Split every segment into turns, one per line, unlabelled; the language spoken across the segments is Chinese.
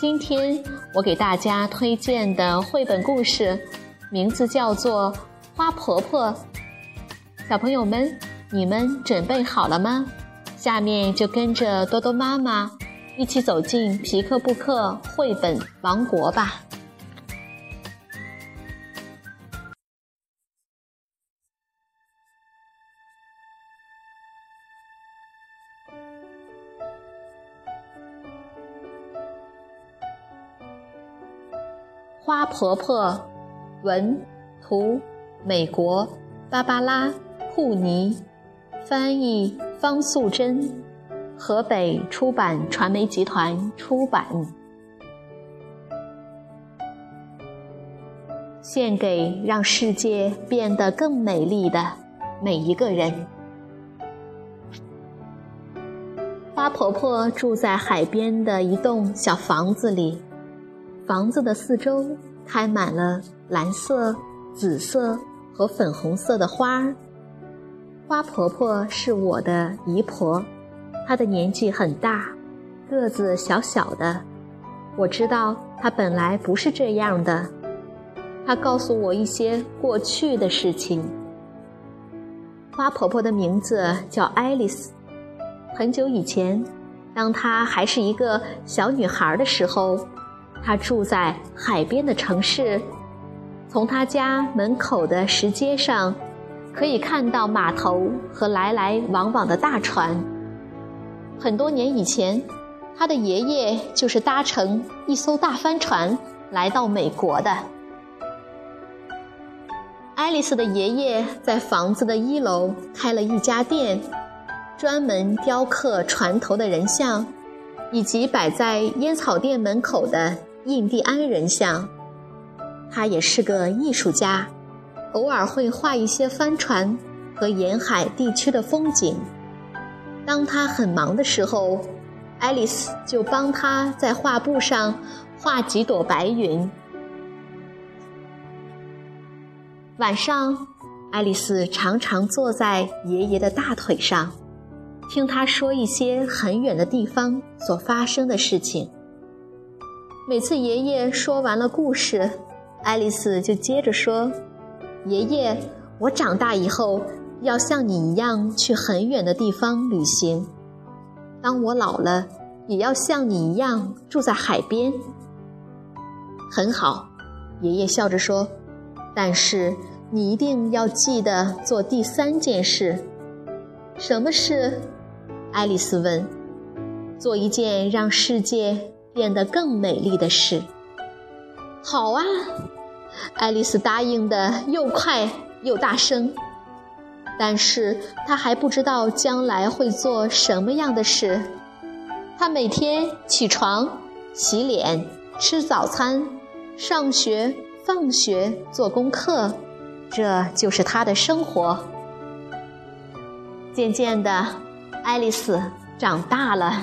今天我给大家推荐的绘本故事，名字叫做《花婆婆》。小朋友们，你们准备好了吗？下面就跟着多多妈妈一起走进皮克布克绘本王国吧。婆婆，文，图，美国，芭芭拉·库尼，翻译方素珍，河北出版传媒集团出版。献给让世界变得更美丽的每一个人。花婆婆住在海边的一栋小房子里。房子的四周开满了蓝色、紫色和粉红色的花儿。花婆婆是我的姨婆，她的年纪很大，个子小小的。我知道她本来不是这样的。她告诉我一些过去的事情。花婆婆的名字叫爱丽丝。很久以前，当她还是一个小女孩的时候。他住在海边的城市，从他家门口的石阶上，可以看到码头和来来往往的大船。很多年以前，他的爷爷就是搭乘一艘大帆船来到美国的。爱丽丝的爷爷在房子的一楼开了一家店，专门雕刻船头的人像，以及摆在烟草店门口的。印第安人像，他也是个艺术家，偶尔会画一些帆船和沿海地区的风景。当他很忙的时候，爱丽丝就帮他在画布上画几朵白云。晚上，爱丽丝常常坐在爷爷的大腿上，听他说一些很远的地方所发生的事情。每次爷爷说完了故事，爱丽丝就接着说：“爷爷，我长大以后要像你一样去很远的地方旅行。当我老了，也要像你一样住在海边。”很好，爷爷笑着说：“但是你一定要记得做第三件事。”“什么事？”爱丽丝问。“做一件让世界……”变得更美丽的事。好啊，爱丽丝答应的又快又大声。但是她还不知道将来会做什么样的事。她每天起床、洗脸、吃早餐、上学、放学、做功课，这就是她的生活。渐渐的，爱丽丝长大了。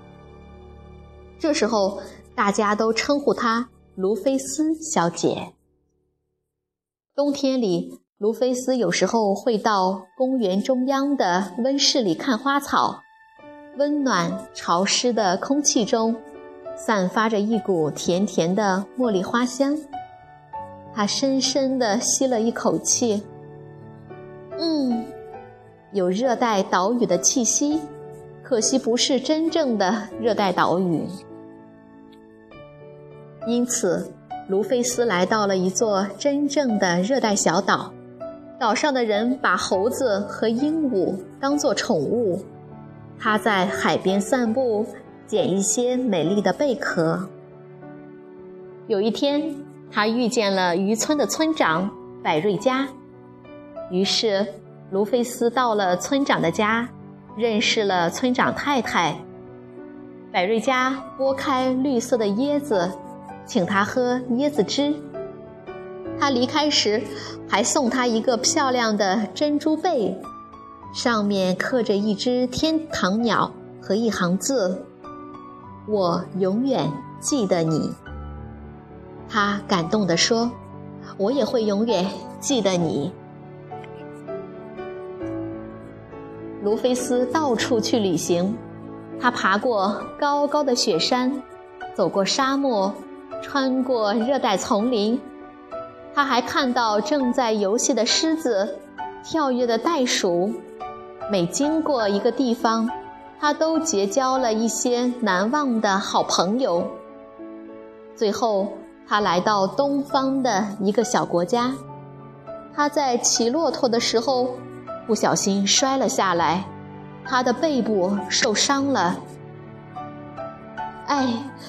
这时候，大家都称呼她卢菲斯小姐。冬天里，卢菲斯有时候会到公园中央的温室里看花草。温暖潮湿的空气中，散发着一股甜甜的茉莉花香。他深深地吸了一口气，嗯，有热带岛屿的气息，可惜不是真正的热带岛屿。因此，卢菲斯来到了一座真正的热带小岛，岛上的人把猴子和鹦鹉当作宠物。他在海边散步，捡一些美丽的贝壳。有一天，他遇见了渔村的村长百瑞佳，于是卢菲斯到了村长的家，认识了村长太太。百瑞佳剥开绿色的椰子。请他喝椰子汁。他离开时，还送他一个漂亮的珍珠贝，上面刻着一只天堂鸟和一行字：“我永远记得你。”他感动地说：“我也会永远记得你。”卢菲斯到处去旅行，他爬过高高的雪山，走过沙漠。穿过热带丛林，他还看到正在游戏的狮子，跳跃的袋鼠。每经过一个地方，他都结交了一些难忘的好朋友。最后，他来到东方的一个小国家。他在骑骆驼的时候，不小心摔了下来，他的背部受伤了。哎，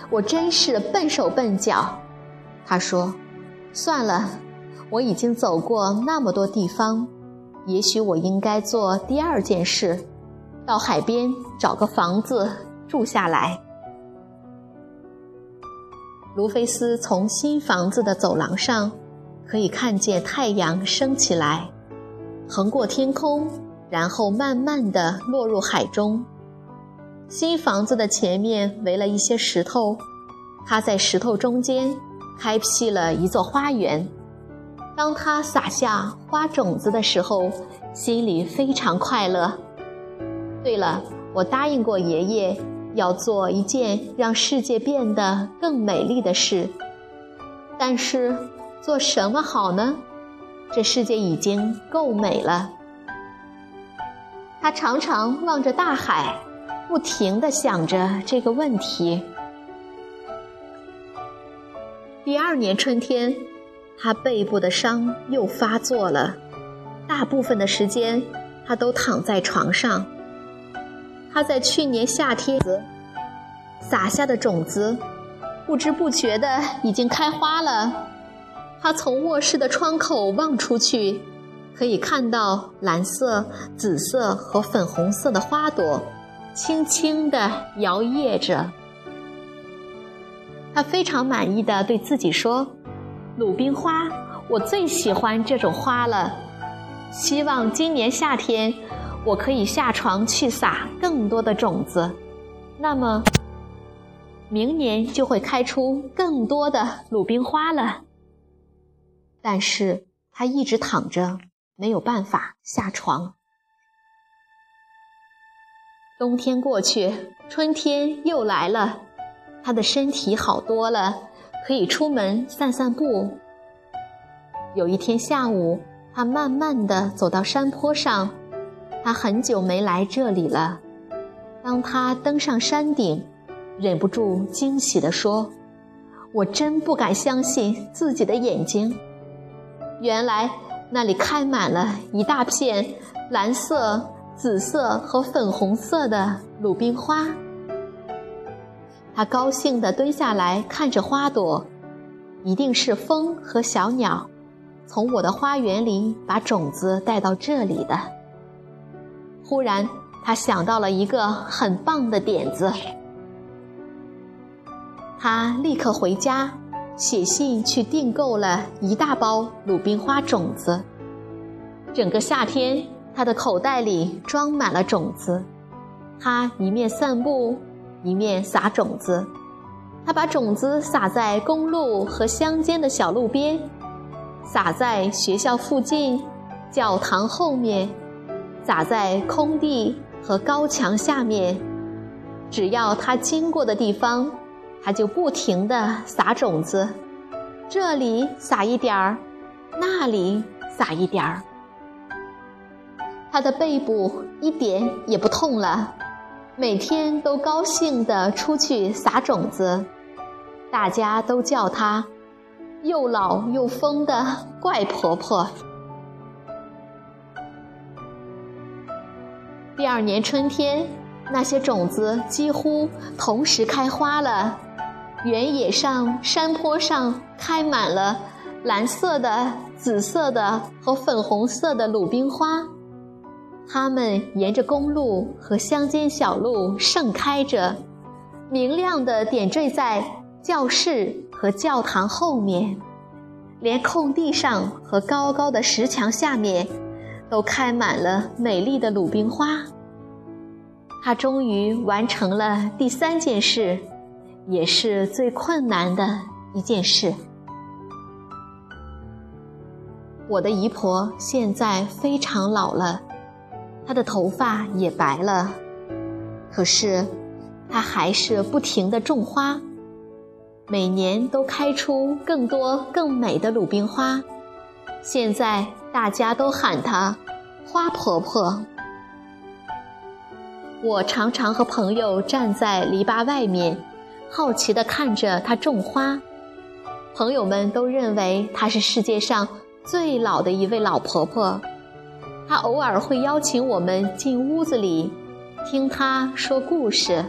我真是笨手笨脚，他说：“算了，我已经走过那么多地方，也许我应该做第二件事，到海边找个房子住下来。”卢菲斯从新房子的走廊上，可以看见太阳升起来，横过天空，然后慢慢的落入海中。新房子的前面围了一些石头，他在石头中间开辟了一座花园。当他撒下花种子的时候，心里非常快乐。对了，我答应过爷爷要做一件让世界变得更美丽的事，但是做什么好呢？这世界已经够美了。他常常望着大海。不停地想着这个问题。第二年春天，他背部的伤又发作了，大部分的时间他都躺在床上。他在去年夏天撒下的种子，不知不觉的已经开花了。他从卧室的窗口望出去，可以看到蓝色、紫色和粉红色的花朵。轻轻地摇曳着，他非常满意的对自己说：“鲁冰花，我最喜欢这种花了。希望今年夏天我可以下床去撒更多的种子，那么明年就会开出更多的鲁冰花了。”但是他一直躺着，没有办法下床。冬天过去，春天又来了，他的身体好多了，可以出门散散步。有一天下午，他慢慢地走到山坡上，他很久没来这里了。当他登上山顶，忍不住惊喜地说：“我真不敢相信自己的眼睛，原来那里开满了一大片蓝色。”紫色和粉红色的鲁冰花，他高兴地蹲下来看着花朵，一定是风和小鸟从我的花园里把种子带到这里的。忽然，他想到了一个很棒的点子，他立刻回家，写信去订购了一大包鲁冰花种子。整个夏天。他的口袋里装满了种子，他一面散步，一面撒种子。他把种子撒在公路和乡间的小路边，撒在学校附近、教堂后面，撒在空地和高墙下面。只要他经过的地方，他就不停地撒种子，这里撒一点儿，那里撒一点儿。他的背部一点也不痛了，每天都高兴地出去撒种子，大家都叫他又老又疯的怪婆婆。第二年春天，那些种子几乎同时开花了，原野上、山坡上开满了蓝色的、紫色的和粉红色的鲁冰花。它们沿着公路和乡间小路盛开着，明亮的点缀在教室和教堂后面，连空地上和高高的石墙下面，都开满了美丽的鲁冰花。他终于完成了第三件事，也是最困难的一件事。我的姨婆现在非常老了。她的头发也白了，可是她还是不停地种花，每年都开出更多更美的鲁冰花。现在大家都喊她“花婆婆”。我常常和朋友站在篱笆外面，好奇地看着她种花。朋友们都认为她是世界上最老的一位老婆婆。他偶尔会邀请我们进屋子里，听他说故事。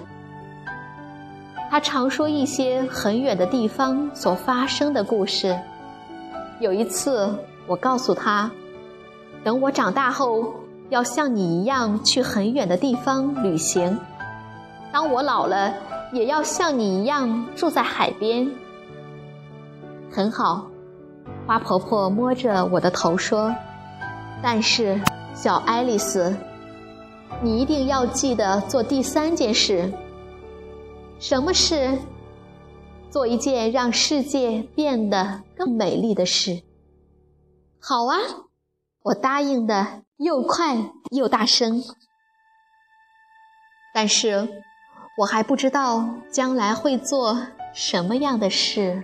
他常说一些很远的地方所发生的故事。有一次，我告诉他，等我长大后，要像你一样去很远的地方旅行。当我老了，也要像你一样住在海边。很好，花婆婆摸着我的头说。但是，小爱丽丝，你一定要记得做第三件事。什么事？做一件让世界变得更美丽的事。好啊，我答应的又快又大声。但是，我还不知道将来会做什么样的事。